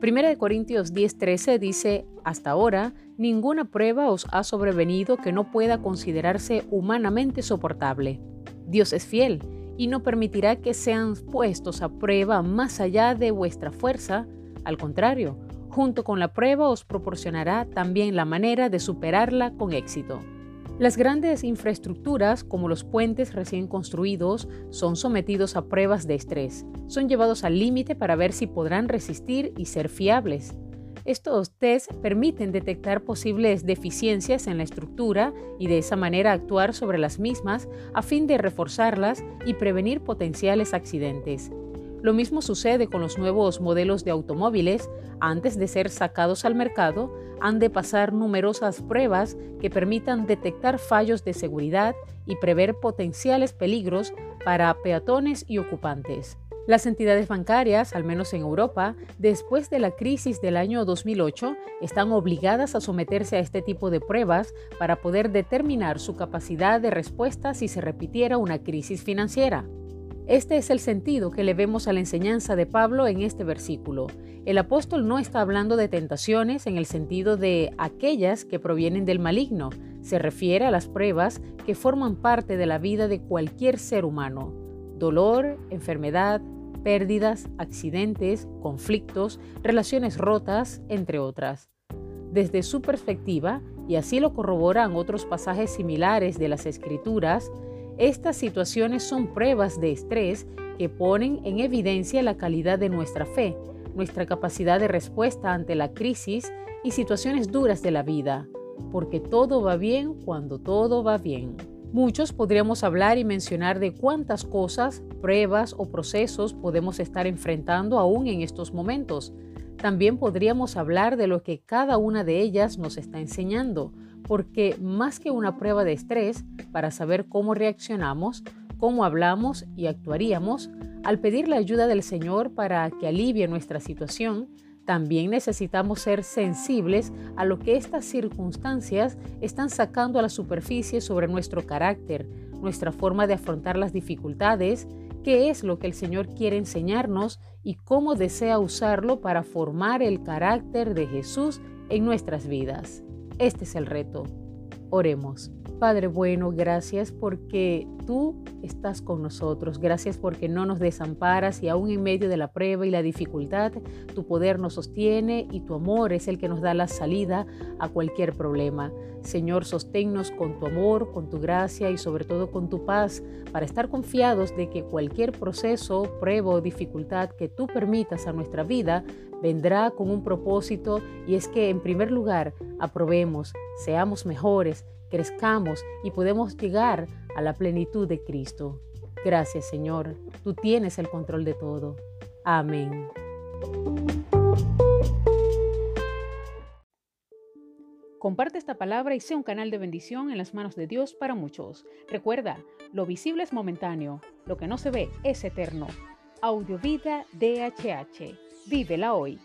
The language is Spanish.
Primera de Corintios 10:13 dice, hasta ahora, ninguna prueba os ha sobrevenido que no pueda considerarse humanamente soportable. Dios es fiel y no permitirá que sean puestos a prueba más allá de vuestra fuerza. Al contrario, junto con la prueba os proporcionará también la manera de superarla con éxito. Las grandes infraestructuras, como los puentes recién construidos, son sometidos a pruebas de estrés. Son llevados al límite para ver si podrán resistir y ser fiables. Estos tests permiten detectar posibles deficiencias en la estructura y de esa manera actuar sobre las mismas a fin de reforzarlas y prevenir potenciales accidentes. Lo mismo sucede con los nuevos modelos de automóviles. Antes de ser sacados al mercado, han de pasar numerosas pruebas que permitan detectar fallos de seguridad y prever potenciales peligros para peatones y ocupantes. Las entidades bancarias, al menos en Europa, después de la crisis del año 2008, están obligadas a someterse a este tipo de pruebas para poder determinar su capacidad de respuesta si se repitiera una crisis financiera. Este es el sentido que le vemos a la enseñanza de Pablo en este versículo. El apóstol no está hablando de tentaciones en el sentido de aquellas que provienen del maligno. Se refiere a las pruebas que forman parte de la vida de cualquier ser humano. Dolor, enfermedad, pérdidas, accidentes, conflictos, relaciones rotas, entre otras. Desde su perspectiva, y así lo corroboran otros pasajes similares de las Escrituras, estas situaciones son pruebas de estrés que ponen en evidencia la calidad de nuestra fe, nuestra capacidad de respuesta ante la crisis y situaciones duras de la vida, porque todo va bien cuando todo va bien. Muchos podríamos hablar y mencionar de cuántas cosas, pruebas o procesos podemos estar enfrentando aún en estos momentos. También podríamos hablar de lo que cada una de ellas nos está enseñando, porque más que una prueba de estrés para saber cómo reaccionamos, cómo hablamos y actuaríamos, al pedir la ayuda del Señor para que alivie nuestra situación, también necesitamos ser sensibles a lo que estas circunstancias están sacando a la superficie sobre nuestro carácter, nuestra forma de afrontar las dificultades, qué es lo que el Señor quiere enseñarnos y cómo desea usarlo para formar el carácter de Jesús en nuestras vidas. Este es el reto. Oremos. Padre bueno, gracias porque tú estás con nosotros. Gracias porque no nos desamparas y aún en medio de la prueba y la dificultad, tu poder nos sostiene y tu amor es el que nos da la salida a cualquier problema. Señor, sosténnos con tu amor, con tu gracia y sobre todo con tu paz para estar confiados de que cualquier proceso, prueba o dificultad que tú permitas a nuestra vida vendrá con un propósito y es que en primer lugar aprobemos, seamos mejores, crezcamos y podemos llegar a la plenitud de Cristo. Gracias Señor, tú tienes el control de todo. Amén. Comparte esta palabra y sea un canal de bendición en las manos de Dios para muchos. Recuerda, lo visible es momentáneo, lo que no se ve es eterno. Audiovida DHH. Vívela hoy.